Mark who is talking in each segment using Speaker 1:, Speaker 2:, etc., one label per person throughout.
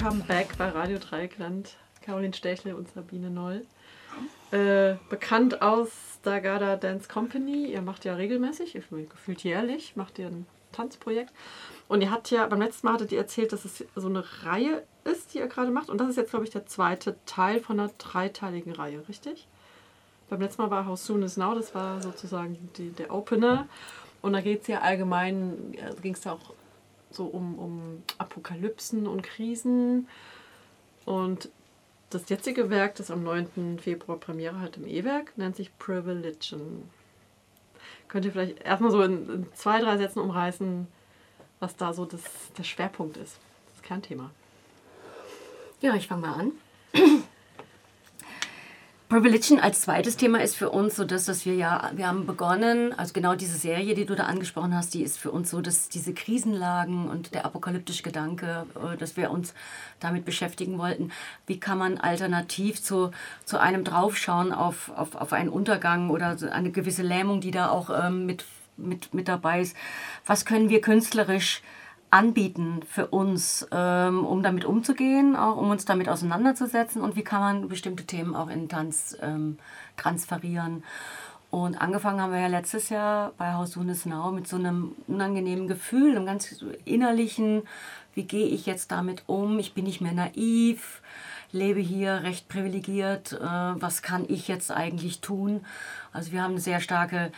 Speaker 1: Welcome back bei Radio Dreieckland. Caroline Stechle und Sabine Noll. Äh, bekannt aus Dagada Dance Company. Ihr macht ja regelmäßig, gefühlt jährlich, macht ihr ein Tanzprojekt. Und ihr habt ja, beim letzten Mal hattet ihr erzählt, dass es so eine Reihe ist, die ihr gerade macht. Und das ist jetzt, glaube ich, der zweite Teil von einer dreiteiligen Reihe, richtig? Beim letzten Mal war How Soon Is Now, das war sozusagen die, der Opener. Und da geht es ja allgemein, also ging es da auch so um, um Apokalypsen und Krisen. Und das jetzige Werk, das am 9. Februar Premiere hat im E-Werk, nennt sich Privilegion. Könnt ihr vielleicht erstmal so in, in, zwei, drei Sätzen umreißen, was da so das, der Schwerpunkt ist, das Kernthema?
Speaker 2: Ja, ich fange mal an. Privilegion als zweites Thema ist für uns so, dass, dass wir ja, wir haben begonnen, also genau diese Serie, die du da angesprochen hast, die ist für uns so, dass diese Krisenlagen und der apokalyptische Gedanke, äh, dass wir uns damit beschäftigen wollten, wie kann man alternativ zu, zu einem Draufschauen auf, auf, auf einen Untergang oder eine gewisse Lähmung, die da auch ähm, mit, mit, mit dabei ist, was können wir künstlerisch anbieten für uns, ähm, um damit umzugehen, auch um uns damit auseinanderzusetzen und wie kann man bestimmte Themen auch in Tanz ähm, transferieren. Und angefangen haben wir ja letztes Jahr bei Haus Now mit so einem unangenehmen Gefühl, einem ganz innerlichen, wie gehe ich jetzt damit um? Ich bin nicht mehr naiv, lebe hier recht privilegiert, äh, was kann ich jetzt eigentlich tun? Also wir haben eine sehr starke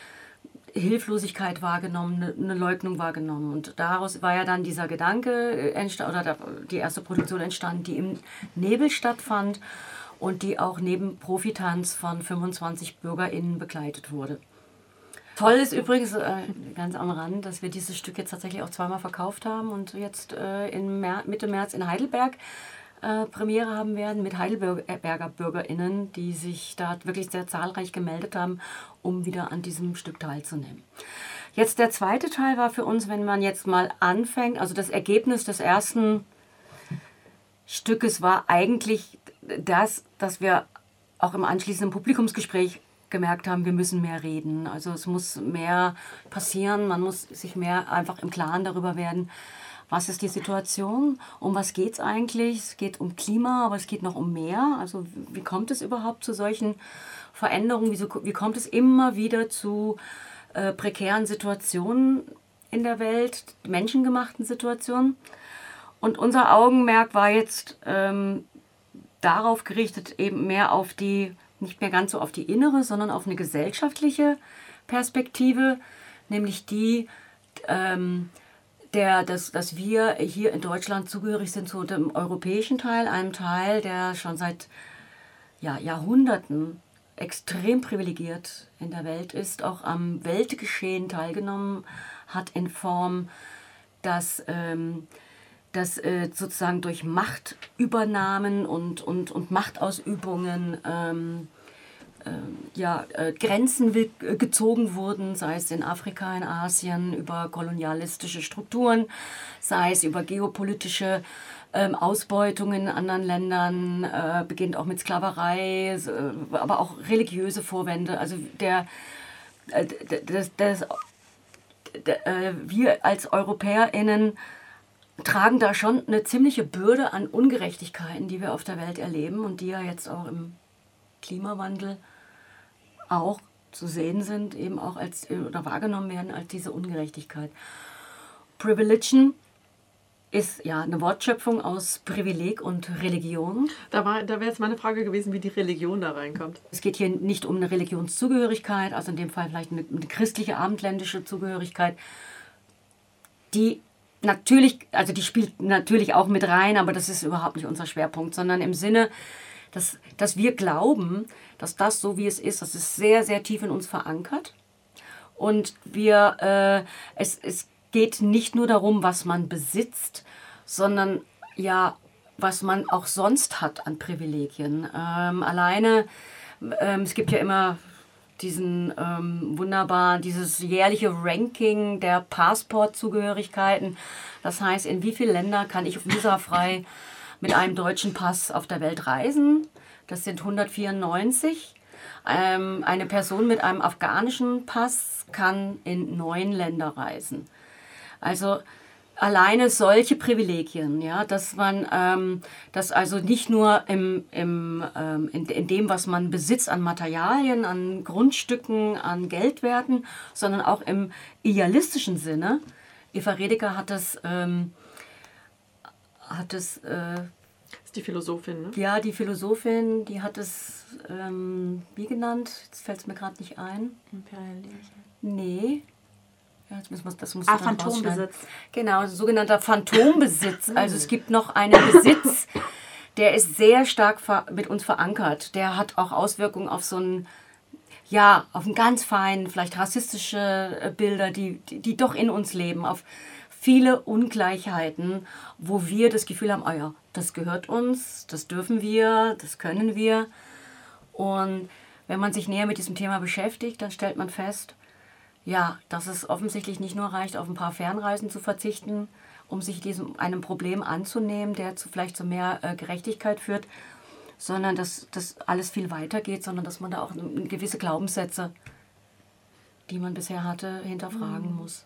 Speaker 2: Hilflosigkeit wahrgenommen, eine, eine Leugnung wahrgenommen. Und daraus war ja dann dieser Gedanke äh, oder die erste Produktion entstanden, die im Nebel stattfand und die auch neben Profitanz von 25 BürgerInnen begleitet wurde. Toll ist übrigens, äh, ganz am Rand, dass wir dieses Stück jetzt tatsächlich auch zweimal verkauft haben und jetzt äh, in Mer Mitte März in Heidelberg äh, Premiere haben werden mit Heidelberger BürgerInnen, die sich da wirklich sehr zahlreich gemeldet haben, um wieder an diesem Stück teilzunehmen. Jetzt der zweite Teil war für uns, wenn man jetzt mal anfängt, also das Ergebnis des ersten Stückes war eigentlich das, dass wir auch im anschließenden Publikumsgespräch gemerkt haben, wir müssen mehr reden. Also es muss mehr passieren, man muss sich mehr einfach im Klaren darüber werden, was ist die Situation, um was geht es eigentlich. Es geht um Klima, aber es geht noch um mehr. Also wie kommt es überhaupt zu solchen Veränderungen? Wieso, wie kommt es immer wieder zu äh, prekären Situationen in der Welt, menschengemachten Situationen? Und unser Augenmerk war jetzt ähm, darauf gerichtet, eben mehr auf die, nicht mehr ganz so auf die innere, sondern auf eine gesellschaftliche Perspektive, nämlich die, ähm, der, dass, dass wir hier in Deutschland zugehörig sind zu dem europäischen Teil, einem Teil, der schon seit ja, Jahrhunderten extrem privilegiert in der Welt ist, auch am Weltgeschehen teilgenommen hat in Form, dass, ähm, dass äh, sozusagen durch Machtübernahmen und, und, und Machtausübungen ähm, ja, äh, Grenzen äh, gezogen wurden, sei es in Afrika, in Asien, über kolonialistische Strukturen, sei es über geopolitische ähm, Ausbeutung in anderen Ländern, äh, beginnt auch mit Sklaverei, aber auch religiöse Vorwände. Also der, das, das, wir als EuropäerInnen tragen da schon eine ziemliche Bürde an Ungerechtigkeiten, die wir auf der Welt erleben und die ja jetzt auch im Klimawandel auch zu sehen sind, eben auch als oder wahrgenommen werden als diese Ungerechtigkeit. Privilegion ist ja eine Wortschöpfung aus Privileg und Religion.
Speaker 1: Da, da wäre jetzt meine Frage gewesen, wie die Religion da reinkommt.
Speaker 2: Es geht hier nicht um eine Religionszugehörigkeit, also in dem Fall vielleicht eine, eine christliche abendländische Zugehörigkeit, die natürlich, also die spielt natürlich auch mit rein, aber das ist überhaupt nicht unser Schwerpunkt, sondern im Sinne, dass, dass wir glauben, dass das so wie es ist, das ist sehr, sehr tief in uns verankert. Und wir, äh, es, es geht nicht nur darum, was man besitzt, sondern ja, was man auch sonst hat an Privilegien. Ähm, alleine, ähm, es gibt ja immer diesen ähm, wunderbar, dieses jährliche Ranking der Passportzugehörigkeiten. Das heißt, in wie viele Länder kann ich visafrei mit einem deutschen Pass auf der Welt reisen? Das sind 194. Ähm, eine Person mit einem afghanischen Pass kann in neun Länder reisen. Also alleine solche Privilegien, ja, dass man, ähm, dass also nicht nur im, im, ähm, in, in dem, was man besitzt an Materialien, an Grundstücken, an Geldwerten, sondern auch im idealistischen Sinne. Eva Redeker hat das, ähm, hat es, äh,
Speaker 1: ist die Philosophin, ne?
Speaker 2: Ja, die Philosophin, die hat es, ähm, wie genannt? Jetzt fällt es mir gerade nicht ein. Imperialismus. Nee. Ja, jetzt müssen wir, das muss
Speaker 3: ah, Phantombesitz.
Speaker 2: Genau, sogenannter Phantombesitz. also es gibt noch einen Besitz, der ist sehr stark mit uns verankert. Der hat auch Auswirkungen auf so ein, ja, auf einen ganz feinen, vielleicht rassistische äh, Bilder, die, die, die doch in uns leben, auf viele Ungleichheiten, wo wir das Gefühl haben, oh ja, das gehört uns, das dürfen wir, das können wir. Und wenn man sich näher mit diesem Thema beschäftigt, dann stellt man fest, ja, dass es offensichtlich nicht nur reicht, auf ein paar Fernreisen zu verzichten, um sich diesem einem Problem anzunehmen, der zu, vielleicht zu mehr äh, Gerechtigkeit führt, sondern dass das alles viel weiter geht, sondern dass man da auch gewisse Glaubenssätze, die man bisher hatte, hinterfragen mhm. muss.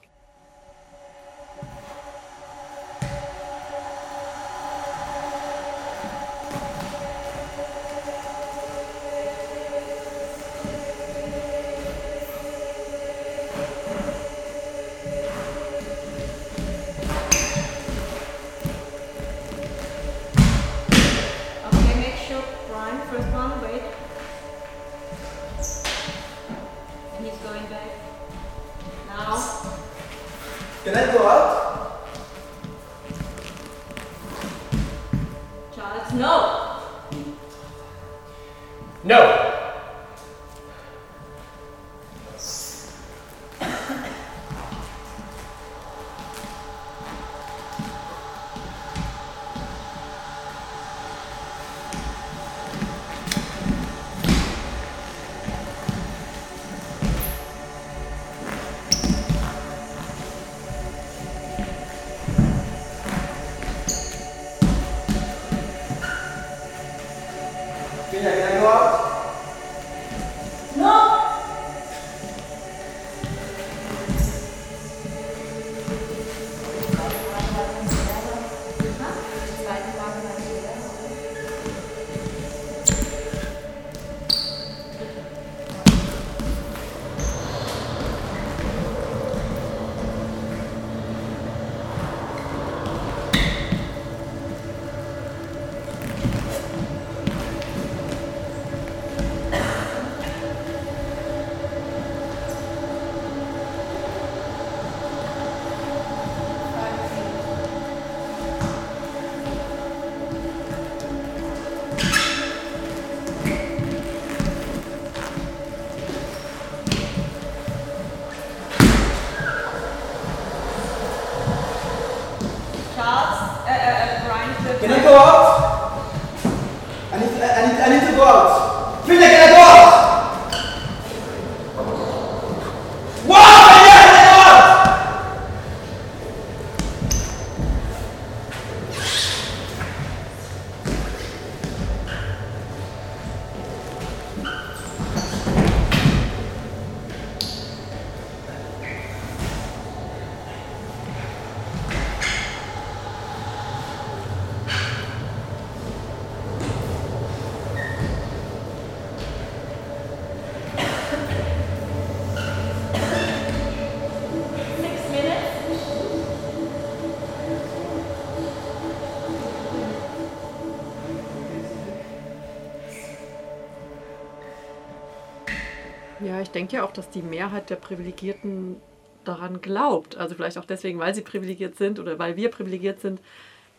Speaker 1: Denke ja auch, dass die Mehrheit der Privilegierten daran glaubt. Also vielleicht auch deswegen, weil sie privilegiert sind oder weil wir privilegiert sind,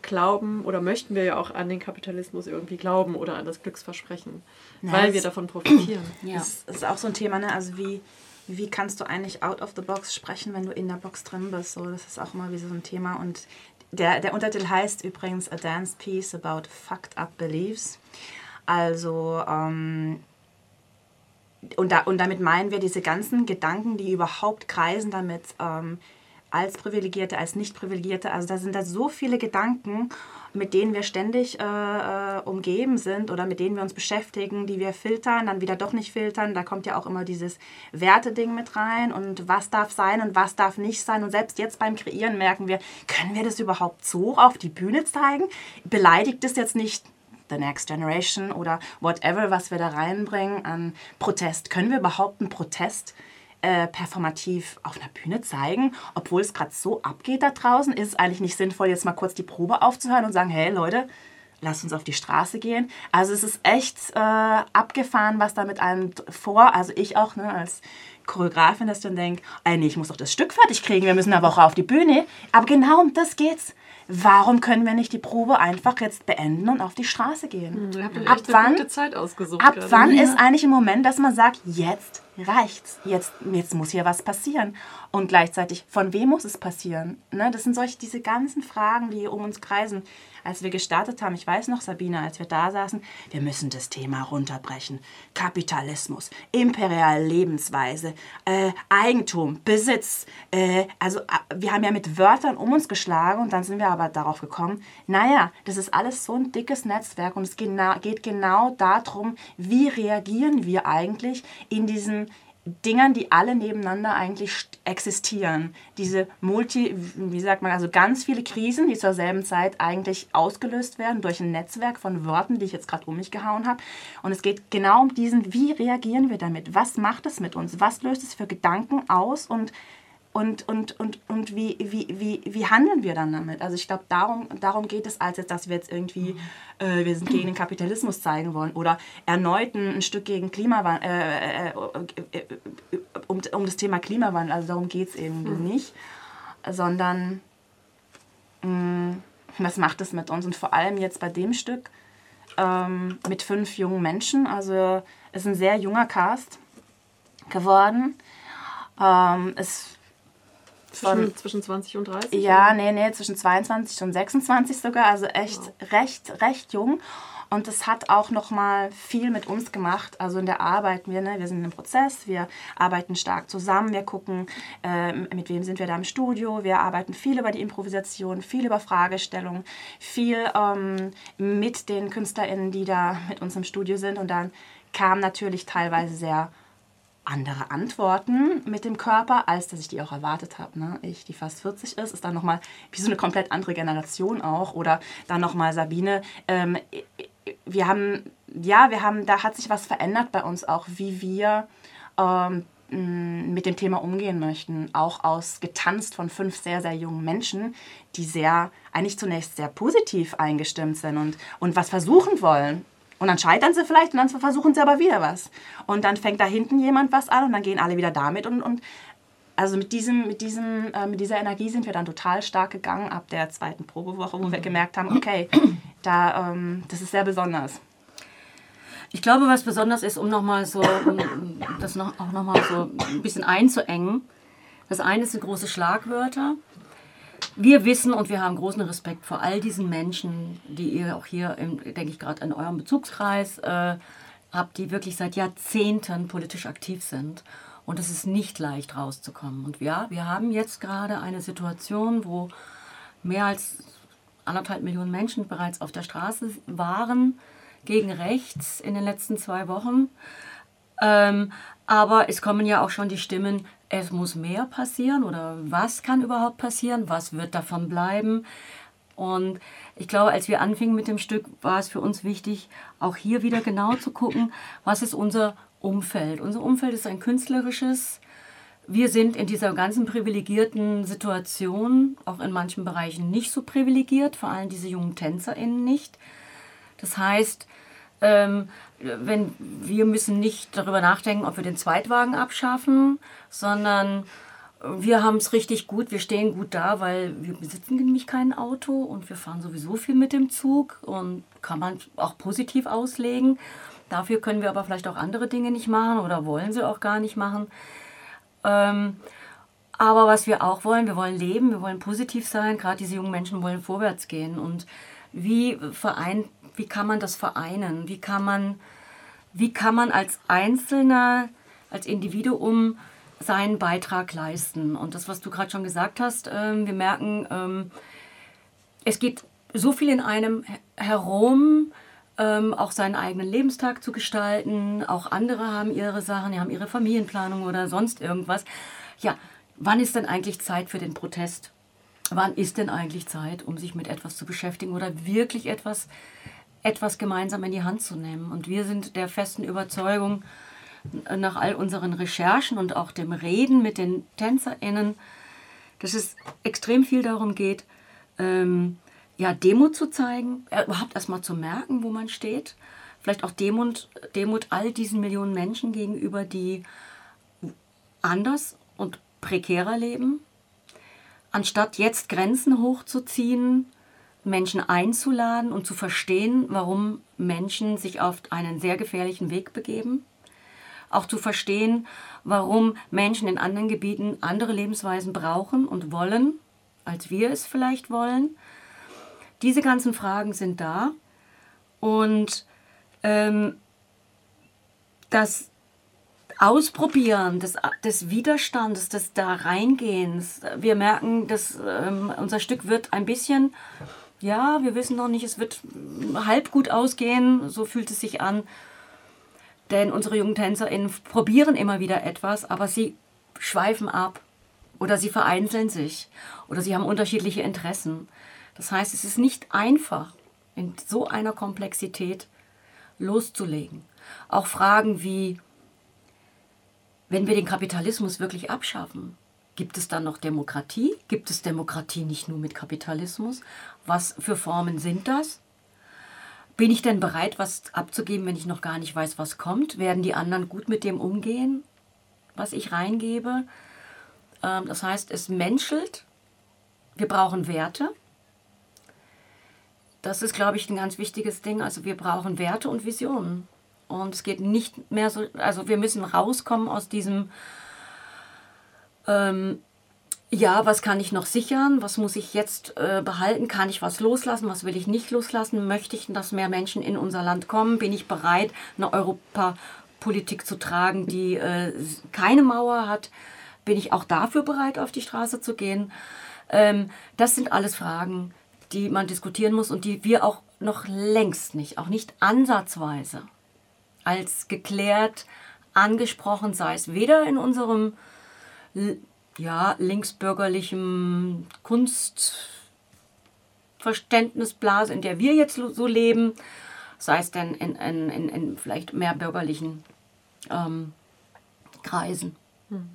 Speaker 1: glauben oder möchten wir ja auch an den Kapitalismus irgendwie glauben oder an das Glücksversprechen, ja, weil wir davon profitieren.
Speaker 3: Ja. Das ist auch so ein Thema, ne? also wie, wie kannst du eigentlich out of the box sprechen, wenn du in der Box drin bist? So, das ist auch immer wie so ein Thema und der, der Untertitel heißt übrigens A Dance Piece About Fucked Up Beliefs. Also ähm, und, da, und damit meinen wir diese ganzen Gedanken, die überhaupt kreisen, damit ähm, als Privilegierte, als Nicht-Privilegierte. Also da sind da so viele Gedanken, mit denen wir ständig äh, äh, umgeben sind oder mit denen wir uns beschäftigen, die wir filtern, dann wieder doch nicht filtern. Da kommt ja auch immer dieses Werteding mit rein und was darf sein und was darf nicht sein. Und selbst jetzt beim Kreieren merken wir, können wir das überhaupt so auf die Bühne zeigen? Beleidigt es jetzt nicht The Next Generation oder whatever, was wir da reinbringen an Protest? Können wir überhaupt einen Protest äh, performativ auf einer Bühne zeigen, obwohl es gerade so abgeht da draußen? Ist es eigentlich nicht sinnvoll, jetzt mal kurz die Probe aufzuhören und sagen, hey Leute, lasst uns auf die Straße gehen. Also es ist echt äh, abgefahren, was da mit einem vor, also ich auch ne, als Choreografin, dass du dann denkst, ey, nee, ich muss doch das Stück fertig kriegen, wir müssen aber auch auf die Bühne. Aber genau um das geht's. Warum können wir nicht die Probe einfach jetzt beenden und auf die Straße gehen?
Speaker 1: Ihr habt euch
Speaker 3: ab wann,
Speaker 1: gute Zeit ausgesucht.
Speaker 3: ab
Speaker 1: gerade.
Speaker 3: wann ist eigentlich ein Moment, dass man sagt, jetzt reicht's, jetzt, jetzt muss hier was passieren? Und gleichzeitig, von wem muss es passieren? Ne, das sind solche, diese ganzen Fragen, die um uns kreisen. Als wir gestartet haben, ich weiß noch, Sabine, als wir da saßen, wir müssen das Thema runterbrechen. Kapitalismus, imperiale Lebensweise, äh, Eigentum, Besitz. Äh, also äh, wir haben ja mit Wörtern um uns geschlagen und dann sind wir aber darauf gekommen, naja, das ist alles so ein dickes Netzwerk und es geht genau darum, wie reagieren wir eigentlich in diesen Dingern, die alle nebeneinander eigentlich st- existieren. Diese Multi, wie sagt man, also ganz viele Krisen, die zur selben Zeit eigentlich ausgelöst werden durch ein Netzwerk von Wörtern, die ich jetzt gerade um mich gehauen habe. Und es geht genau um diesen, wie reagieren wir damit? Was macht es mit uns? Was löst es für Gedanken aus? Und und, und, und, und wie, wie, wie, wie handeln wir dann damit? Also ich glaube, darum, darum geht es, als jetzt, dass wir jetzt irgendwie, äh, wir sind gegen den Kapitalismus zeigen wollen oder erneut ein, Stück gegen Klimawandel, äh, äh, äh, um, um das Thema Klimawandel, also darum geht es eben nicht, sondern mh, was macht es mit uns? Und vor allem jetzt bei dem Stück ähm, mit fünf jungen Menschen, also es ist ein sehr junger Cast geworden. Ähm, es
Speaker 1: zwischen, zwischen 20 und 30?
Speaker 3: ja, nee, nee, zwischen 22 und 26 sogar, also echt recht, recht jung. Und das hat auch nochmal viel mit uns gemacht. Also in der Arbeit, wir, ne, wir sind im Prozess, wir arbeiten stark zusammen, wir gucken, äh, mit wem sind wir da im Studio, wir arbeiten viel über die Improvisation, viel über Fragestellungen, viel ähm, mit den KünstlerInnen, die da mit uns im Studio sind. Und dann kam natürlich teilweise sehr andere Antworten mit dem Körper, als dass ich die auch erwartet habe. Ne? Ich, die fast 40 ist, ist dann nochmal wie so eine komplett andere Generation auch. Oder dann nochmal Sabine. Ähm, wir haben, ja, wir haben, da hat sich was verändert bei uns auch, wie wir ähm, mh, mit dem Thema umgehen möchten. Auch aus getanzt von fünf sehr, sehr jungen Menschen, die sehr, eigentlich zunächst sehr positiv eingestimmt sind und, und was versuchen wollen. Und dann scheitern sie vielleicht und dann versuchen sie aber wieder was. Und dann fängt da hinten jemand was an und dann gehen alle wieder damit. Und, und also mit, diesem, mit, diesem, äh, mit dieser Energie sind wir dann total stark gegangen ab der zweiten Probewoche, wo wir gemerkt haben, okay, da, ähm, das ist sehr besonders.
Speaker 2: Ich glaube, was besonders ist, um nochmal so, um das noch, auch nochmal so ein bisschen einzuengen. Das eine sind große Schlagwörter. Wir wissen und wir haben großen Respekt vor all diesen Menschen, die ihr auch hier, im, denke ich, gerade in eurem Bezugskreis äh, habt, die wirklich seit Jahrzehnten politisch aktiv sind. Und es ist nicht leicht rauszukommen. Und ja, wir haben jetzt gerade eine Situation, wo mehr als anderthalb Millionen Menschen bereits auf der Straße waren gegen rechts in den letzten zwei Wochen. Ähm, aber es kommen ja auch schon die Stimmen, es muss mehr passieren oder was kann überhaupt passieren, was wird davon bleiben. Und ich glaube, als wir anfingen mit dem Stück, war es für uns wichtig, auch hier wieder genau zu gucken, was ist unser Umfeld. Unser Umfeld ist ein künstlerisches. Wir sind in dieser ganzen privilegierten Situation, auch in manchen Bereichen nicht so privilegiert, vor allem diese jungen TänzerInnen nicht. Das heißt, ähm, wenn wir müssen nicht darüber nachdenken, ob wir den Zweitwagen abschaffen, sondern wir haben es richtig gut, wir stehen gut da, weil wir besitzen nämlich kein Auto und wir fahren sowieso viel mit dem Zug und kann man auch positiv auslegen. Dafür können wir aber vielleicht auch andere Dinge nicht machen oder wollen sie auch gar nicht machen. Ähm, aber was wir auch wollen, wir wollen leben, wir wollen positiv sein. Gerade diese jungen Menschen wollen vorwärts gehen. Und wie vereint, wie kann man das vereinen? Wie kann man, wie kann man als Einzelner, als Individuum seinen Beitrag leisten. Und das, was du gerade schon gesagt hast, ähm, wir merken, ähm, es geht so viel in einem herum, ähm, auch seinen eigenen Lebenstag zu gestalten. Auch andere haben ihre Sachen, die haben ihre Familienplanung oder sonst irgendwas. Ja, wann ist denn eigentlich Zeit für den Protest? Wann ist denn eigentlich Zeit, um sich mit etwas zu beschäftigen oder wirklich etwas, etwas gemeinsam in die Hand zu nehmen? Und wir sind der festen Überzeugung, nach all unseren Recherchen und auch dem Reden mit den TänzerInnen, dass es extrem viel darum geht, ähm, ja, Demut zu zeigen, äh, überhaupt erstmal zu merken, wo man steht. Vielleicht auch Demut, Demut all diesen Millionen Menschen gegenüber, die anders und prekärer leben. Anstatt jetzt Grenzen hochzuziehen, Menschen einzuladen und zu verstehen, warum Menschen sich auf einen sehr gefährlichen Weg begeben. Auch zu verstehen, warum Menschen in anderen Gebieten andere Lebensweisen brauchen und wollen, als wir es vielleicht wollen diese ganzen Fragen sind da und ähm, das Ausprobieren des, des Widerstandes, des da Reingehens. Wir merken, dass ähm, unser Stück wird ein bisschen, ja, wir wissen noch nicht, es wird halb gut ausgehen, so fühlt es sich an. Denn unsere jungen TänzerInnen probieren immer wieder etwas, aber sie schweifen ab oder sie vereinzeln sich oder sie haben unterschiedliche Interessen. Das heißt, es ist nicht einfach, in so einer Komplexität loszulegen. Auch Fragen wie, wenn wir den Kapitalismus wirklich abschaffen, gibt es dann noch Demokratie? Gibt es Demokratie nicht nur mit Kapitalismus? Was für Formen sind das? Bin ich denn bereit, was abzugeben, wenn ich noch gar nicht weiß, was kommt? Werden die anderen gut mit dem umgehen, was ich reingebe? Ähm, das heißt, es menschelt. Wir brauchen Werte. Das ist, glaube ich, ein ganz wichtiges Ding. Also wir brauchen Werte und Visionen. Und es geht nicht mehr so, also wir müssen rauskommen aus diesem, ähm, ja, was kann ich noch sichern, was muss ich jetzt äh, behalten, kann ich was loslassen, was will ich nicht loslassen, möchte ich, dass mehr Menschen in unser Land kommen, bin ich bereit, eine Europapolitik zu tragen, die äh, keine Mauer hat, bin ich auch dafür bereit, auf die Straße zu gehen. Ähm, das sind alles Fragen, die man diskutieren muss und die wir auch noch längst nicht, auch nicht ansatzweise als geklärt angesprochen, sei es weder in unserem ja, linksbürgerlichen Kunstverständnisblase, in der wir jetzt so leben, sei es denn in, in, in, in vielleicht mehr bürgerlichen ähm, Kreisen. Hm.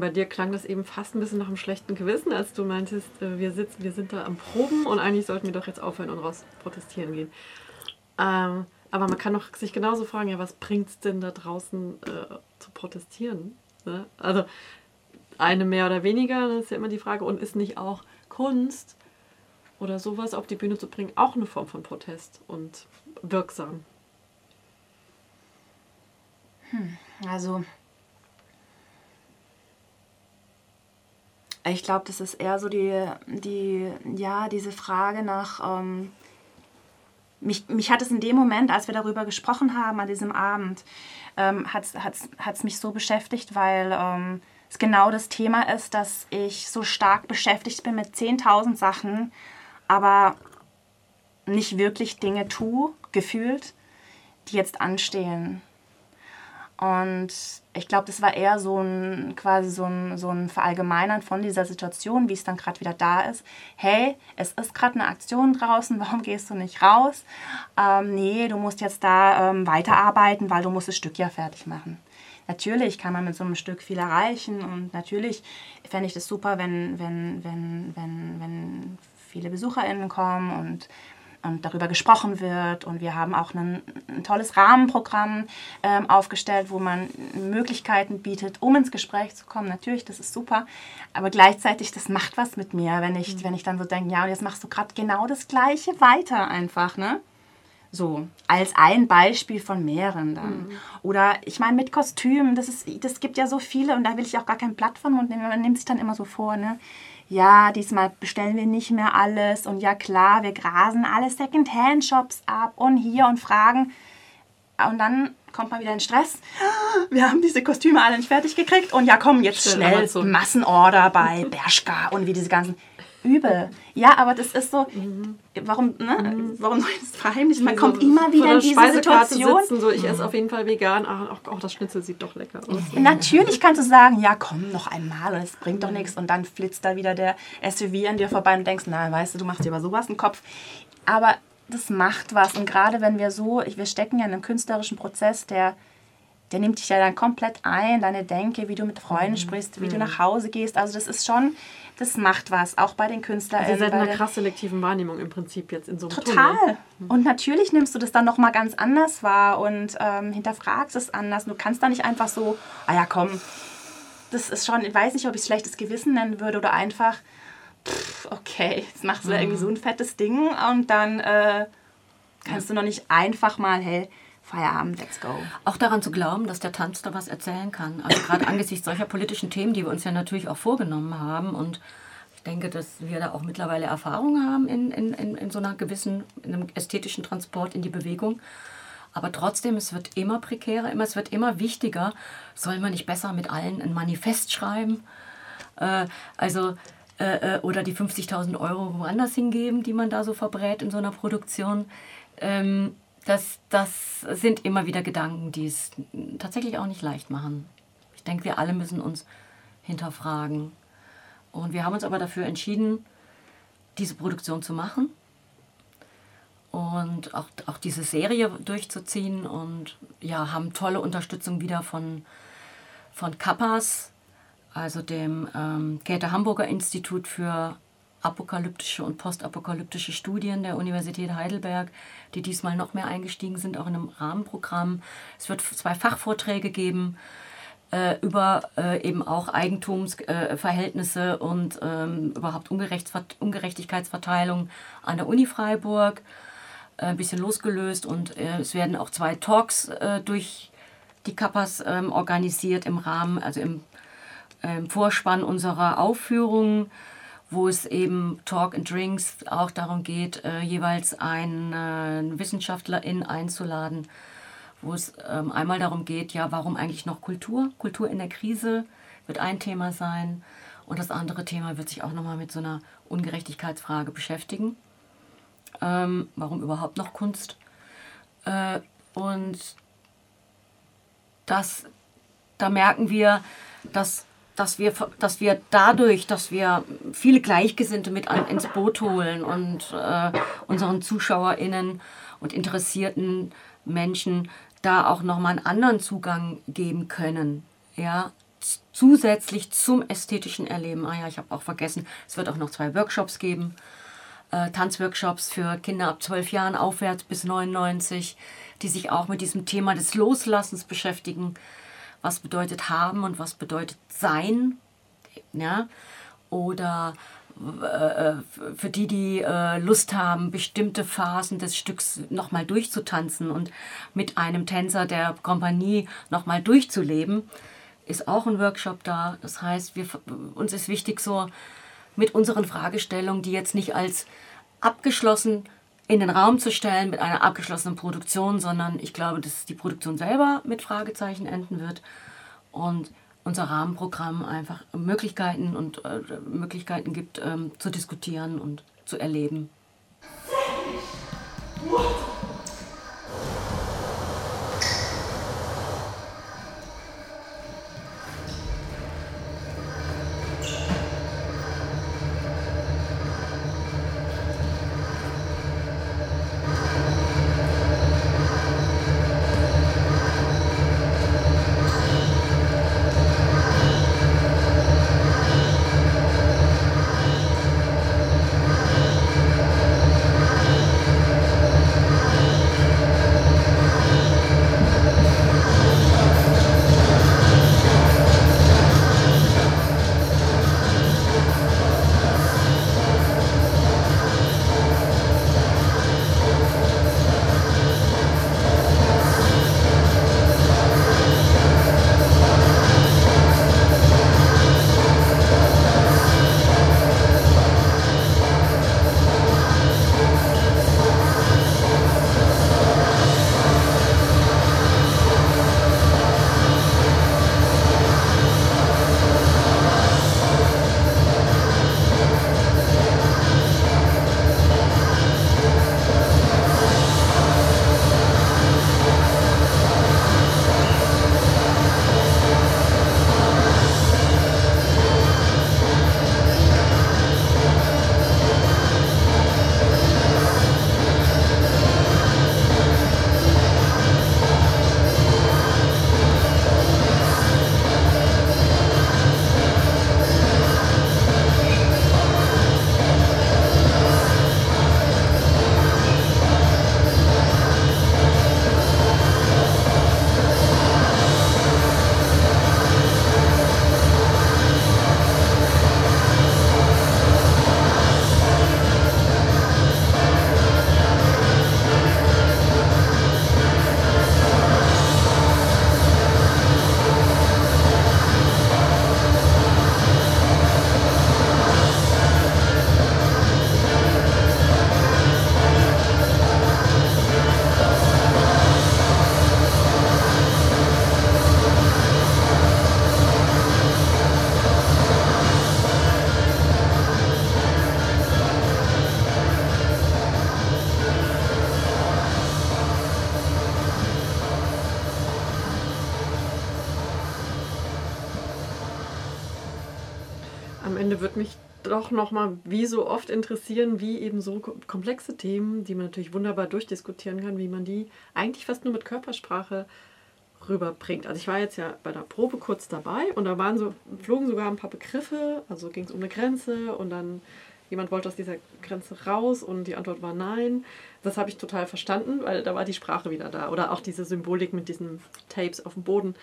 Speaker 1: Bei dir klang das eben fast ein bisschen nach einem schlechten Gewissen, als du meintest, äh, wir sitzen, wir sind da am Proben und eigentlich sollten wir doch jetzt aufhören und raus protestieren gehen. Ähm, aber man kann doch sich genauso fragen, ja, was bringt es denn da draußen äh, zu protestieren? Ne? Also eine mehr oder weniger, das ist ja immer die Frage. Und ist nicht auch Kunst oder sowas auf die Bühne zu bringen auch eine Form von Protest und wirksam?
Speaker 3: Hm, also ich glaube, das ist eher so die, die, ja, diese Frage nach, ähm, mich, mich hat es in dem Moment, als wir darüber gesprochen haben, an diesem Abend, ähm, hat es mich so beschäftigt, weil ähm, es genau das Thema ist, dass ich so stark beschäftigt bin mit 10.000 Sachen, aber nicht wirklich Dinge tue, gefühlt, die jetzt anstehen. Und ich glaube, das war eher so ein quasi so ein, so ein Verallgemeinern von dieser Situation, wie es dann gerade wieder da ist. Hey, es ist gerade eine Aktion draußen, warum gehst du nicht raus? Ähm, nee, du musst jetzt da ähm, weiterarbeiten, weil du musst das Stück ja fertig machen. Natürlich kann man mit so einem Stück viel erreichen und natürlich fände ich das super, wenn, wenn, wenn, wenn, wenn viele BesucherInnen kommen und und darüber gesprochen wird. Und wir haben auch ein, ein tolles Rahmenprogramm ähm, aufgestellt, wo man Möglichkeiten bietet, um ins Gespräch zu kommen. Natürlich, das ist super. Aber gleichzeitig, das macht was mit mir, wenn ich, mhm. wenn ich dann so denke, ja, und jetzt machst du gerade genau das Gleiche weiter einfach, ne? So, als ein Beispiel von mehreren dann. Mhm. Oder ich meine, mit Kostümen, das, ist, das gibt ja so viele und da will ich auch gar kein Blatt von Mund nehmen. Man nimmt sich dann immer so vor, ne? Ja, diesmal bestellen wir nicht mehr alles und ja klar, wir grasen alle Second-Hand-Shops ab und hier und fragen. Und dann kommt man wieder in Stress. Wir haben diese Kostüme alle nicht fertig gekriegt und ja komm, jetzt schnell Massenorder bei Bershka und wie diese ganzen übel. Ja, aber das ist so, mhm. warum, ne? Mhm. warum soll ich das verheimlichen? Man kommt immer wieder in diese Situation.
Speaker 1: Sitzen, so, ich esse auf jeden Fall vegan, ach, auch, das Schnitzel sieht doch lecker aus.
Speaker 3: Natürlich kannst du sagen, ja komm, noch einmal und es bringt doch nichts und dann flitzt da wieder der SUV an dir vorbei und denkst, na, weißt du, du machst dir über sowas einen Kopf. Aber das macht was und gerade wenn wir so, wir stecken ja in einem künstlerischen Prozess, der der nimmt dich ja dann komplett ein, deine Denke, wie du mit Freunden mhm. sprichst, wie mhm. du nach Hause gehst. Also das ist schon, das macht was, auch bei den Künstlern. Also
Speaker 1: ihr seid in einer krass selektiven Wahrnehmung im Prinzip jetzt in so einem
Speaker 3: Total. Tunnel. Mhm. Und natürlich nimmst du das dann nochmal ganz anders wahr und ähm, hinterfragst es anders. Du kannst da nicht einfach so, ah ja komm, das ist schon, ich weiß nicht, ob ich es schlechtes Gewissen nennen würde oder einfach, pff, okay, jetzt machst du mhm. da irgendwie so ein fettes Ding und dann äh, kannst du noch nicht einfach mal, hey, Feierabend, let's go.
Speaker 2: Auch daran zu glauben, dass der Tanz da was erzählen kann. Also gerade angesichts solcher politischen Themen, die wir uns ja natürlich auch vorgenommen haben und ich denke, dass wir da auch mittlerweile Erfahrung haben in, in, in, in so einer gewissen, in einem ästhetischen Transport in die Bewegung. Aber trotzdem, es wird immer prekärer, immer, es wird immer wichtiger. Soll man nicht besser mit allen ein Manifest schreiben? Äh, also, äh, äh oder die 50.000 Euro woanders hingeben, die man da so verbrät in so einer Produktion. Ähm, das, das sind immer wieder Gedanken, die es tatsächlich auch nicht leicht machen. Ich denke, wir alle müssen uns hinterfragen. Und wir haben uns aber dafür entschieden, diese Produktion zu machen und auch, auch diese Serie durchzuziehen und ja, haben tolle Unterstützung wieder von, von Kappas, also dem ähm, Käthe Hamburger Institut für apokalyptische und postapokalyptische Studien der Universität Heidelberg, die diesmal noch mehr eingestiegen sind, auch in einem Rahmenprogramm. Es wird zwei Fachvorträge geben äh, über äh, eben auch Eigentumsverhältnisse äh, und ähm, überhaupt Ungerecht Ungerechtigkeitsverteilung an der Uni Freiburg. Äh, ein bisschen losgelöst und äh, es werden auch zwei Talks äh, durch die Kappas ähm, organisiert im Rahmen, also im, im Vorspann unserer Aufführungen wo es eben Talk and Drinks auch darum geht, äh, jeweils einen äh, Wissenschaftlerin einzuladen, wo es ähm, einmal darum geht, ja, warum eigentlich noch Kultur? Kultur in der Krise wird ein Thema sein und das andere Thema wird sich auch nochmal mit so einer Ungerechtigkeitsfrage beschäftigen. Ähm, warum überhaupt noch Kunst? Äh, und das, da merken wir, dass dass wir, dass wir dadurch, dass wir viele Gleichgesinnte mit ins Boot holen und äh, unseren ZuschauerInnen und interessierten Menschen da auch nochmal einen anderen Zugang geben können. Ja, zusätzlich zum ästhetischen Erleben. Ah ja, ich habe auch vergessen, es wird auch noch zwei Workshops geben. Äh, Tanzworkshops für Kinder ab 12 Jahren aufwärts bis 99, die sich auch mit diesem Thema des Loslassens beschäftigen. Was bedeutet haben und was bedeutet sein? Ja? Oder äh, für die, die äh, Lust haben, bestimmte Phasen des Stücks nochmal durchzutanzen und mit einem Tänzer der Kompanie nochmal durchzuleben, ist auch ein Workshop da. Das heißt, wir, uns ist wichtig, so mit unseren Fragestellungen, die jetzt nicht als abgeschlossen in den Raum zu stellen mit einer abgeschlossenen Produktion, sondern ich glaube, dass die Produktion selber mit Fragezeichen enden wird und unser Rahmenprogramm einfach Möglichkeiten und äh, Möglichkeiten gibt, ähm, zu diskutieren und zu erleben.
Speaker 1: Doch nochmal wie so oft interessieren, wie eben so komplexe Themen, die man natürlich wunderbar durchdiskutieren kann, wie man die eigentlich fast nur mit Körpersprache rüberbringt. Also ich war jetzt ja bei der Probe kurz dabei und da waren so, flogen sogar ein paar Begriffe, also ging es um eine Grenze und dann jemand wollte aus dieser Grenze raus und die Antwort war nein. Das habe ich total verstanden, weil da war die Sprache wieder da. Oder auch diese Symbolik mit diesen Tapes auf dem Boden.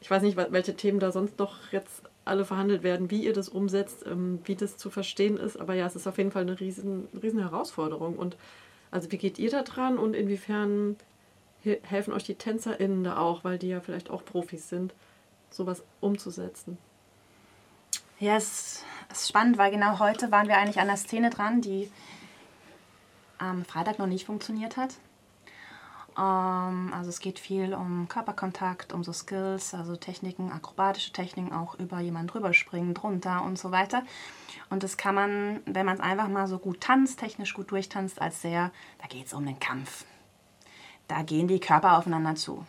Speaker 1: Ich weiß nicht, welche Themen da sonst noch jetzt alle verhandelt werden, wie ihr das umsetzt, ähm, wie das zu verstehen ist. Aber ja, es ist auf jeden Fall eine riesen, riesen Herausforderung. Und also wie geht ihr da dran und inwiefern helfen euch die TänzerInnen da auch, weil die ja vielleicht auch Profis sind, sowas umzusetzen?
Speaker 3: Ja, es ist spannend, weil genau heute waren wir eigentlich an der Szene dran, die am Freitag noch nicht funktioniert hat. Ähm, also es geht viel um Körperkontakt, um so Skills, also Techniken, akrobatische Techniken, auch über jemanden drüber springen, drunter und so weiter. Und das kann man, wenn man es einfach mal so gut tanzt, technisch gut durchtanzt, als sehr, da geht es um den Kampf. Da gehen die Körper aufeinander zu.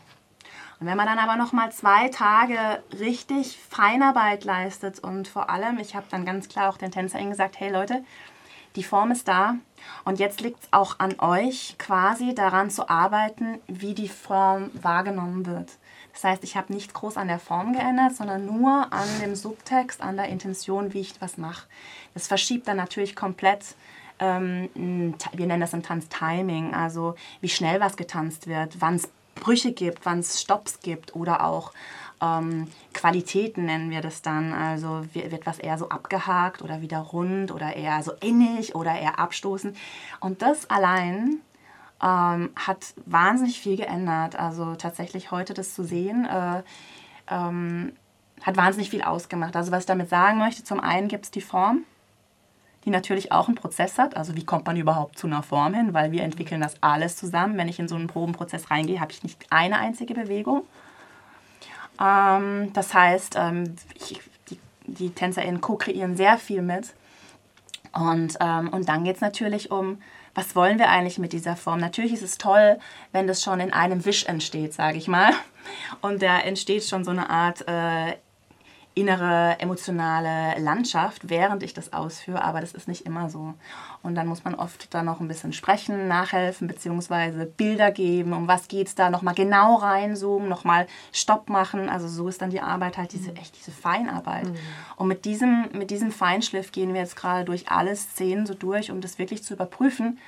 Speaker 3: Und wenn man dann aber noch mal zwei Tage richtig Feinarbeit leistet und vor allem, ich habe dann ganz klar auch den TänzerInnen gesagt, hey Leute, die Form ist da und jetzt liegt es auch an euch, quasi daran zu arbeiten, wie die Form wahrgenommen wird. Das heißt, ich habe nicht groß an der Form geändert, sondern nur an dem Subtext, an der Intention, wie ich was mache. Das verschiebt dann natürlich komplett ähm, wir nennen das im Tanz Timing, also wie schnell was getanzt wird, wann es Brüche gibt, wann es Stops gibt oder auch ähm, Qualitäten nennen wir das dann. Also wird was eher so abgehakt oder wieder rund oder eher so innig oder eher abstoßend. Und das allein ähm, hat wahnsinnig viel geändert. Also tatsächlich heute das zu sehen, äh, ähm, hat wahnsinnig viel ausgemacht. Also was ich damit sagen möchte, zum einen gibt es die Form, die natürlich auch einen Prozess hat. Also wie kommt man überhaupt zu einer Form hin? Weil wir entwickeln das alles zusammen. Wenn ich in so einen Probenprozess reingehe, habe ich nicht eine einzige Bewegung. Ähm, das heißt, ähm, ich, die, die TänzerInnen co-kreieren sehr viel mit. Und, ähm, und dann geht es natürlich um, was wollen wir eigentlich mit dieser Form? Natürlich ist es toll, wenn das schon in einem Wisch entsteht, sage ich mal. Und da entsteht schon so eine Art äh, innere emotionale Landschaft, während ich das ausführe, aber das ist nicht immer so. Und dann muss man oft da noch ein bisschen sprechen, nachhelfen, beziehungsweise Bilder geben, um was geht es da, nochmal genau reinzoomen, nochmal Stopp machen. Also so ist dann die Arbeit halt diese, echt diese Feinarbeit. Mhm. Und mit diesem, mit diesem Feinschliff gehen wir jetzt gerade durch alle Szenen so durch, um das wirklich zu überprüfen,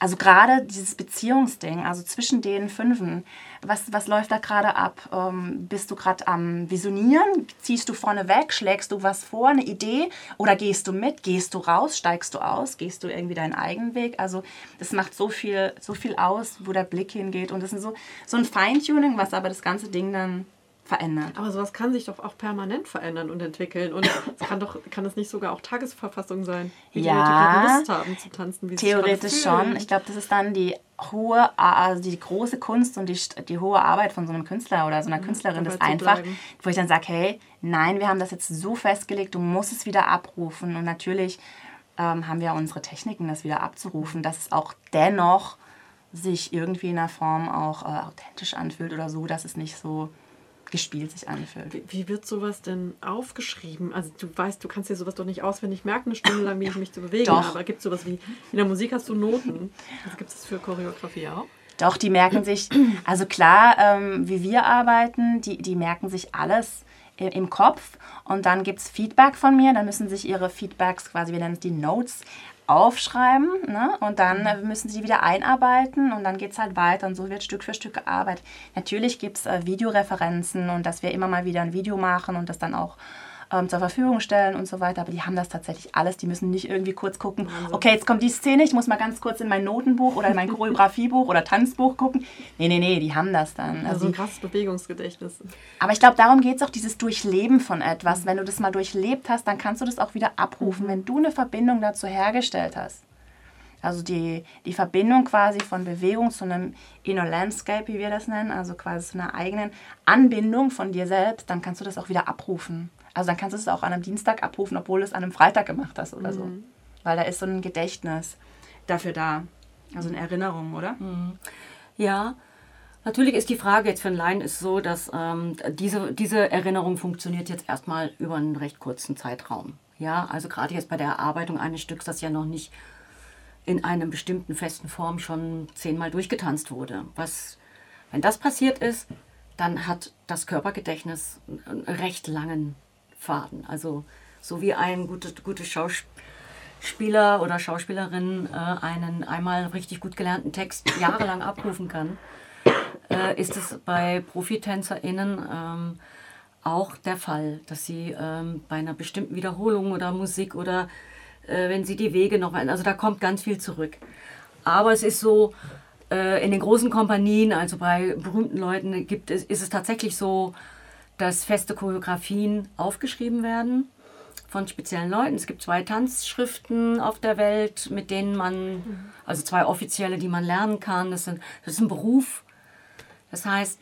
Speaker 3: also gerade dieses Beziehungsding, also zwischen den Fünfen, was, was läuft da gerade ab? Ähm, bist du gerade am Visionieren? Ziehst du vorne weg? Schlägst du was vor, eine Idee? Oder gehst du mit? Gehst du raus? Steigst du aus? Gehst du irgendwie deinen eigenen Weg? Also das macht so viel, so viel aus, wo der Blick hingeht. Und das ist so, so ein Feintuning, was aber das ganze Ding dann verändert.
Speaker 1: Aber sowas kann sich doch auch permanent verändern und entwickeln. Und es kann doch, kann es nicht sogar auch Tagesverfassung sein,
Speaker 3: wie ja, die Leute Lust haben zu tanzen, wie Theoretisch schon. Ich glaube, das ist dann die hohe, also die große Kunst und die, die hohe Arbeit von so einem Künstler oder so einer mhm, Künstlerin, das einfach, wo ich dann sage, hey, nein, wir haben das jetzt so festgelegt, du musst es wieder abrufen. Und natürlich ähm, haben wir unsere Techniken, das wieder abzurufen, dass es auch dennoch sich irgendwie in einer Form auch äh, authentisch anfühlt oder so, dass es nicht so gespielt sich anfühlt.
Speaker 1: Wie, wie, wird sowas denn aufgeschrieben? Also du weißt, du kannst dir sowas doch nicht auswendig merken, eine Stunde lang, wie ich mich zu bewegen. Doch. Aber gibt es sowas wie, in der Musik hast du Noten. Also gibt es das für Choreografie auch?
Speaker 3: Doch, die merken sich, also klar, ähm, wie wir arbeiten, die, die merken sich alles im Kopf und dann gibt es Feedback von mir, dann müssen sich ihre Feedbacks quasi, wir nennen es die Notes, aufschreiben ne? und dann äh, müssen sie wieder einarbeiten und dann geht es halt weiter und so wird Stück für Stück gearbeitet. Natürlich gibt es äh, Videoreferenzen und dass wir immer mal wieder ein Video machen und das dann auch ähm, zur Verfügung stellen und so weiter. Aber die haben das tatsächlich alles. Die müssen nicht irgendwie kurz gucken, okay, jetzt kommt die Szene, ich muss mal ganz kurz in mein Notenbuch oder in mein Choreografiebuch oder Tanzbuch gucken. Nee, nee, nee, die haben das dann.
Speaker 1: Also, also ein krasses Bewegungsgedächtnis.
Speaker 3: Aber ich glaube, darum geht es auch, dieses Durchleben von etwas. Wenn du das mal durchlebt hast, dann kannst du das auch wieder abrufen, mhm. wenn du eine Verbindung dazu hergestellt hast. Also die, die Verbindung quasi von Bewegung zu einem Inner Landscape, wie wir das nennen, also quasi zu einer eigenen Anbindung von dir selbst, dann kannst du das auch wieder abrufen. Also dann kannst du es auch an einem Dienstag abrufen, obwohl du es an einem Freitag gemacht hast oder mhm. so. Weil da ist so ein Gedächtnis dafür da. Also eine Erinnerung, oder? Mhm.
Speaker 2: Ja. Natürlich ist die Frage jetzt für einen Laien ist so, dass ähm, diese, diese Erinnerung funktioniert jetzt erstmal über einen recht kurzen Zeitraum. Ja, also gerade jetzt bei der Erarbeitung eines Stücks, das ja noch nicht in einer bestimmten festen Form schon zehnmal durchgetanzt wurde. Was, wenn das passiert ist, dann hat das Körpergedächtnis einen recht langen Faden. Also so wie ein gutes gute Schauspieler oder Schauspielerin äh, einen einmal richtig gut gelernten Text jahrelang abrufen kann, äh, ist es bei ProfitänzerInnen ähm, auch der Fall, dass sie ähm, bei einer bestimmten Wiederholung oder Musik oder äh, wenn sie die Wege noch, also da kommt ganz viel zurück. Aber es ist so, äh, in den großen Kompanien, also bei berühmten Leuten, gibt es, ist es tatsächlich so, dass feste Choreografien aufgeschrieben werden von speziellen Leuten. Es gibt zwei Tanzschriften auf der Welt, mit denen man, also zwei offizielle, die man lernen kann. Das, sind, das ist ein Beruf. Das heißt,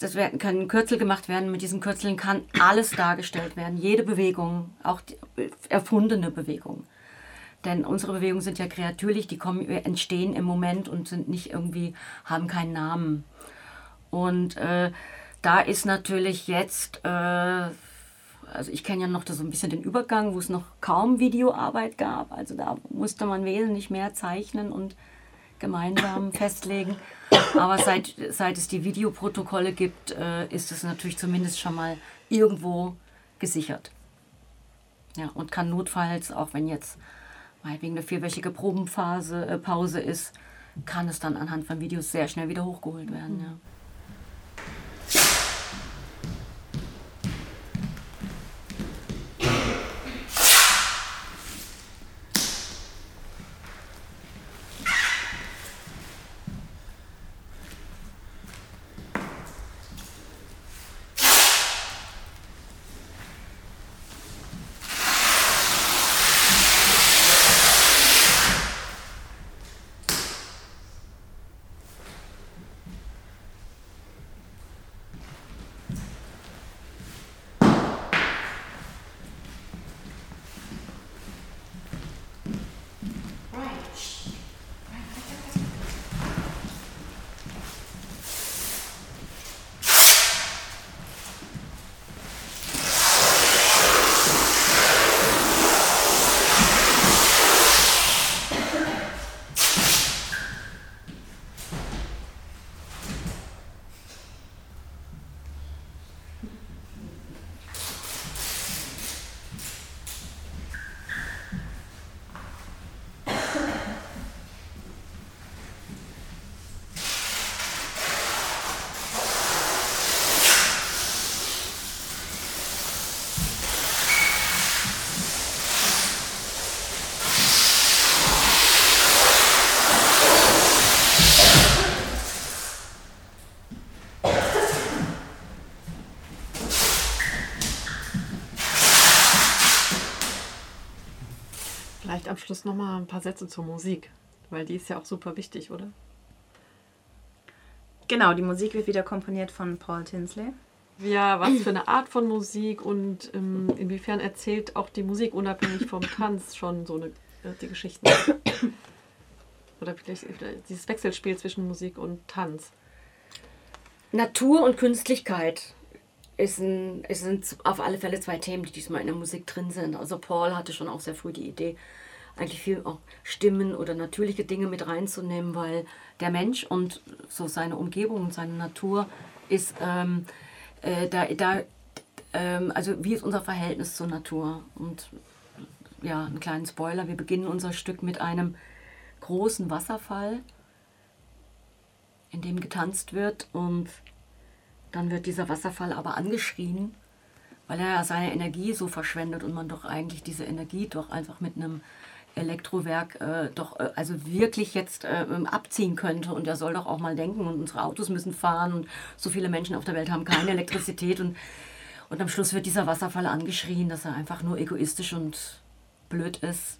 Speaker 2: das werden, können Kürzel gemacht werden. Mit diesen Kürzeln kann alles dargestellt werden. Jede Bewegung, auch die erfundene Bewegung. Denn unsere Bewegungen sind ja kreatürlich, die kommen, entstehen im Moment und sind nicht irgendwie, haben keinen Namen. Und äh, da ist natürlich jetzt, äh, also ich kenne ja noch so ein bisschen den Übergang, wo es noch kaum Videoarbeit gab. Also da musste man wesentlich mehr zeichnen und gemeinsam festlegen. Aber seit, seit es die Videoprotokolle gibt, äh, ist es natürlich zumindest schon mal irgendwo gesichert. Ja, und kann notfalls, auch wenn jetzt meinetwegen eine vierwöchige Probenphase, äh, Pause ist, kann es dann anhand von Videos sehr schnell wieder hochgeholt werden. Ja.
Speaker 1: Vielleicht am Schluss noch mal ein paar Sätze zur Musik, weil die ist ja auch super wichtig, oder?
Speaker 3: Genau, die Musik wird wieder komponiert von Paul Tinsley.
Speaker 1: Ja, was für eine Art von Musik und ähm, inwiefern erzählt auch die Musik unabhängig vom Tanz schon so eine, äh, die Geschichten? Oder vielleicht, vielleicht dieses Wechselspiel zwischen Musik und Tanz.
Speaker 2: Natur und Künstlichkeit ist ein, es sind auf alle Fälle zwei Themen, die diesmal in der Musik drin sind. Also Paul hatte schon auch sehr früh die Idee, eigentlich viel auch Stimmen oder natürliche Dinge mit reinzunehmen, weil der Mensch und so seine Umgebung und seine Natur ist ähm, äh, da, da ähm, also wie ist unser Verhältnis zur Natur? Und ja, einen kleinen Spoiler, wir beginnen unser Stück mit einem großen Wasserfall, in dem getanzt wird und dann wird dieser Wasserfall aber angeschrien, weil er ja seine Energie so verschwendet und man doch eigentlich diese Energie doch einfach mit einem Elektrowerk äh, doch äh, also wirklich jetzt äh, abziehen könnte. Und er soll doch auch mal denken und unsere Autos müssen fahren. Und so viele Menschen auf der Welt haben keine Elektrizität. Und, und am Schluss wird dieser Wasserfall angeschrien, dass er einfach nur egoistisch und blöd ist.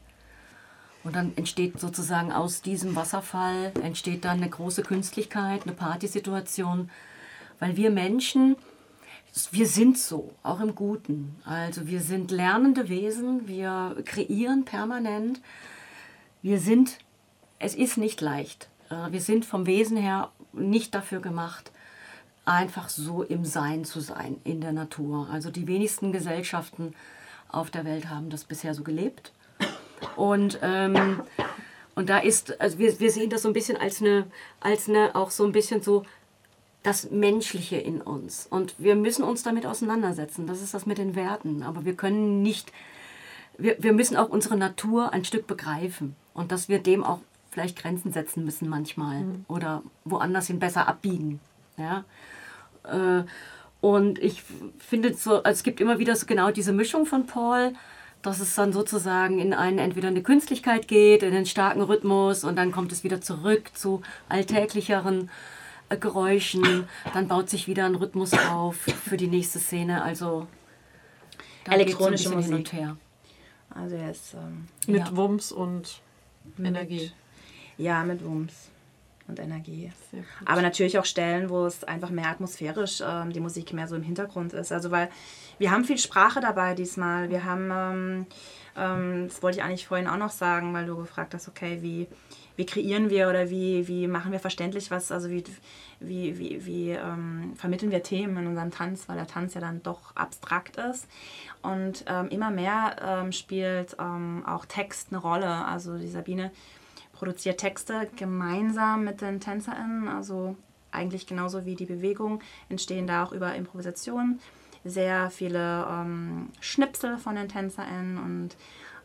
Speaker 2: Und dann entsteht sozusagen aus diesem Wasserfall entsteht dann eine große Künstlichkeit, eine Partysituation, weil wir Menschen, wir sind so, auch im Guten. Also wir sind lernende Wesen, wir kreieren permanent. Wir sind, es ist nicht leicht. Äh, wir sind vom Wesen her nicht dafür gemacht, einfach so im Sein zu sein, in der Natur. Also die wenigsten Gesellschaften auf der Welt haben das bisher so gelebt. Und, ähm, und da ist, also wir, wir sehen das so ein bisschen als eine, als eine, auch so ein bisschen so das Menschliche in uns. Und wir müssen uns damit auseinandersetzen. Das ist das mit den Werten. Aber wir können nicht, wir, wir müssen auch unsere Natur ein Stück begreifen. Und dass wir dem auch vielleicht Grenzen setzen müssen manchmal. Mhm. Oder woanders hin besser abbiegen. Ja. Äh, und ich finde so, also es gibt immer wieder so genau diese Mischung von Paul dass es dann sozusagen in einen entweder eine Künstlichkeit geht, in einen starken Rhythmus und dann kommt es wieder zurück zu alltäglicheren Geräuschen, dann baut sich wieder ein Rhythmus auf für die nächste Szene. Also
Speaker 3: elektronische so Musik.
Speaker 2: Hin und her.
Speaker 3: Also er ist ähm,
Speaker 1: mit ja. Wumms und Energie.
Speaker 3: ja, mit Wumms und Energie. Aber natürlich auch Stellen, wo es einfach mehr atmosphärisch ähm, die Musik mehr so im Hintergrund ist. Also weil wir haben viel Sprache dabei diesmal. Wir haben, ähm, ähm, das wollte ich eigentlich vorhin auch noch sagen, weil du gefragt hast, okay, wie, wie kreieren wir oder wie, wie machen wir verständlich was, also wie, wie, wie, wie ähm, vermitteln wir Themen in unserem Tanz, weil der Tanz ja dann doch abstrakt ist. Und ähm, immer mehr ähm, spielt ähm, auch Text eine Rolle. Also die Sabine produziert Texte gemeinsam mit den TänzerInnen, also eigentlich genauso wie die Bewegung, entstehen da auch über Improvisation sehr viele ähm, Schnipsel von den TänzerInnen und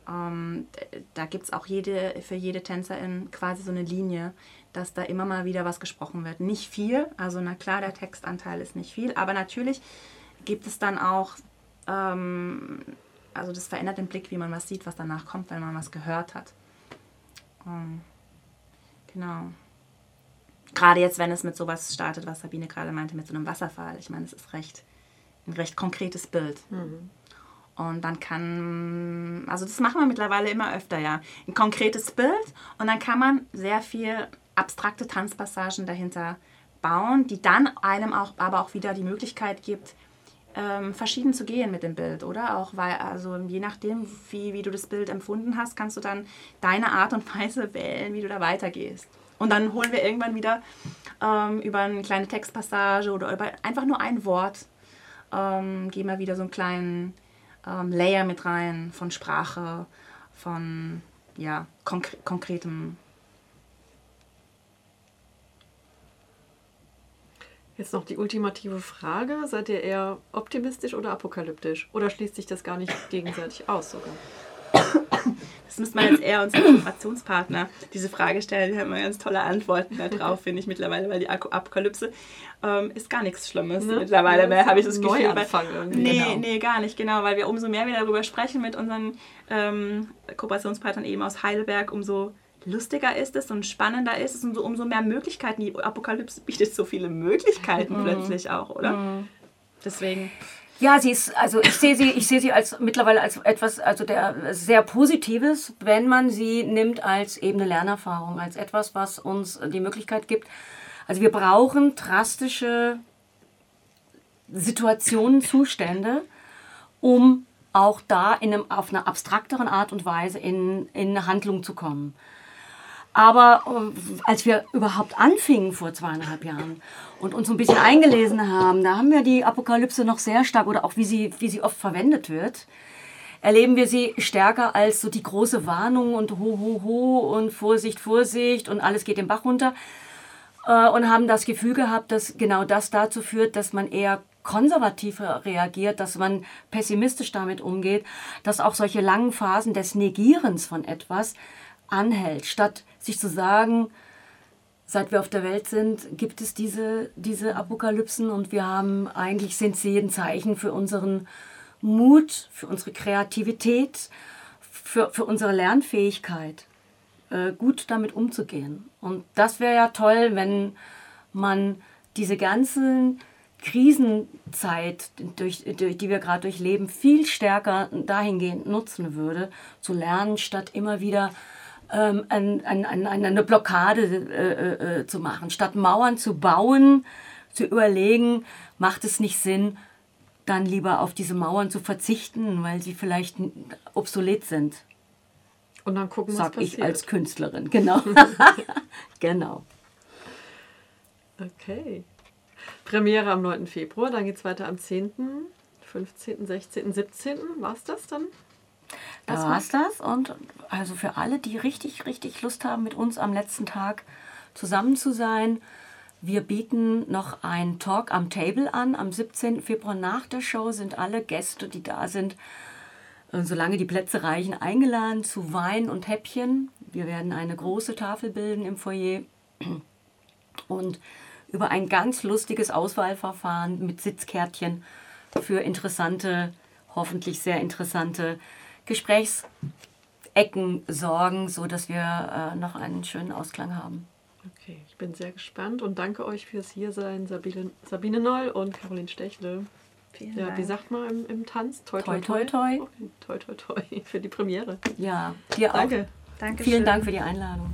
Speaker 3: ähm, da gibt es auch jede, für jede Tänzerin quasi so eine Linie, dass da immer mal wieder was gesprochen wird. Nicht viel, also na klar, der Textanteil ist nicht viel, aber natürlich gibt es dann auch, ähm, also das verändert den Blick, wie man was sieht, was danach kommt, wenn man was gehört hat. Ähm, genau. Gerade jetzt, wenn es mit sowas startet, was Sabine gerade meinte, mit so einem Wasserfall. Ich meine, es ist recht, ein recht konkretes Bild. Mhm. Und dann kann, also das machen wir mittlerweile immer öfter, ja. Ein konkretes Bild und dann kann man sehr viel abstrakte Tanzpassagen dahinter bauen, die dann einem auch, aber auch wieder die Möglichkeit gibt, ähm, verschieden zu gehen mit dem Bild, oder? Auch weil, also je nachdem, wie, wie du das Bild empfunden hast, kannst du dann deine Art und Weise wählen, wie du da weitergehst. Und dann holen wir irgendwann wieder ähm, über eine kleine Textpassage oder über einfach nur ein Wort, ähm, gehen wir wieder so einen kleinen ähm, Layer mit rein von Sprache, von ja, konkre konkretem.
Speaker 1: Jetzt noch die ultimative Frage. Seid ihr eher optimistisch oder apokalyptisch? Oder schließt sich das gar nicht gegenseitig aus sogar?
Speaker 3: Das müsste man jetzt eher unserem Kooperationspartner diese Frage stellen. Die haben immer ganz tolle Antworten darauf, finde ich mittlerweile, weil die Apokalypse ähm, ist gar nichts Schlimmes ne? mittlerweile mehr, habe ich das Gefühl. Neuanfang irgendwie. Nee, genau. nee, gar nicht, genau, weil wir umso mehr wir darüber sprechen mit unseren ähm, Kooperationspartnern eben aus Heidelberg, umso lustiger ist es und spannender ist es und so, umso mehr Möglichkeiten. Die Apokalypse bietet so viele Möglichkeiten mhm. plötzlich auch, oder? Mhm. Deswegen.
Speaker 2: Ja, sie ist, also ich sehe sie, ich sehe sie als mittlerweile als etwas, also der sehr Positives, wenn man sie nimmt als eben eine Lernerfahrung, als etwas, was uns die Möglichkeit gibt. Also wir brauchen drastische Situationen, Zustände, um auch da in einem, auf einer abstrakteren Art und Weise in, in eine Handlung zu kommen. Aber äh, als wir überhaupt anfingen vor zweieinhalb Jahren und uns ein bisschen eingelesen haben, da haben wir die Apokalypse noch sehr stark oder auch wie sie, wie sie oft verwendet wird, erleben wir sie stärker als so die große Warnung und ho, ho, ho und Vorsicht, Vorsicht und alles geht den Bach runter. Äh, und haben das Gefühl gehabt, dass genau das dazu führt, dass man eher konservativer reagiert, dass man pessimistisch damit umgeht, dass auch solche langen Phasen des Negierens von etwas anhält, statt sich zu sagen, seit wir auf der Welt sind, gibt es diese, diese Apokalypsen und wir haben, eigentlich sind sie ein Zeichen für unseren Mut, für unsere Kreativität, für, für unsere Lernfähigkeit, äh, gut damit umzugehen. Und das wäre ja toll, wenn man diese ganzen Krisenzeit, durch, durch die wir gerade durchleben, viel stärker dahingehend nutzen würde, zu lernen, statt immer wieder ähm, ein, ein, ein, eine Blockade äh, äh, zu machen. Statt Mauern zu bauen, zu überlegen, macht es nicht Sinn, dann lieber auf diese Mauern zu verzichten, weil sie vielleicht obsolet sind.
Speaker 1: Und dann gucken,
Speaker 2: was Sag passiert. ich als Künstlerin, genau. genau.
Speaker 1: Okay. Premiere am 9. Februar, dann geht es weiter am 10., 15., 16., 17. War es das dann?
Speaker 2: Das war es das. Und also für alle, die richtig, richtig Lust haben, mit uns am letzten Tag zusammen zu sein, wir bieten noch einen Talk am Table an. Am 17. Februar nach der Show sind alle Gäste, die da sind, äh, solange die Plätze reichen, eingeladen zu Wein und Häppchen. Wir werden eine große Tafel bilden im Foyer und über ein ganz lustiges Auswahlverfahren mit Sitzkärtchen für interessante, hoffentlich sehr interessante Gesprächsecken sorgen, sodass wir äh, noch einen schönen Ausklang haben.
Speaker 1: Okay, ich bin sehr gespannt und danke euch fürs Hiersein, Sabine, Sabine Noll und Caroline Stechle. Vielen ja, Dank. wie sagt man im, im Tanz?
Speaker 2: Toi, toi, toi. Toi,
Speaker 1: toi, toi, toi, toi für die Premiere.
Speaker 2: Ja, dir
Speaker 1: danke.
Speaker 2: auch. Danke. Vielen Dank für die Einladung.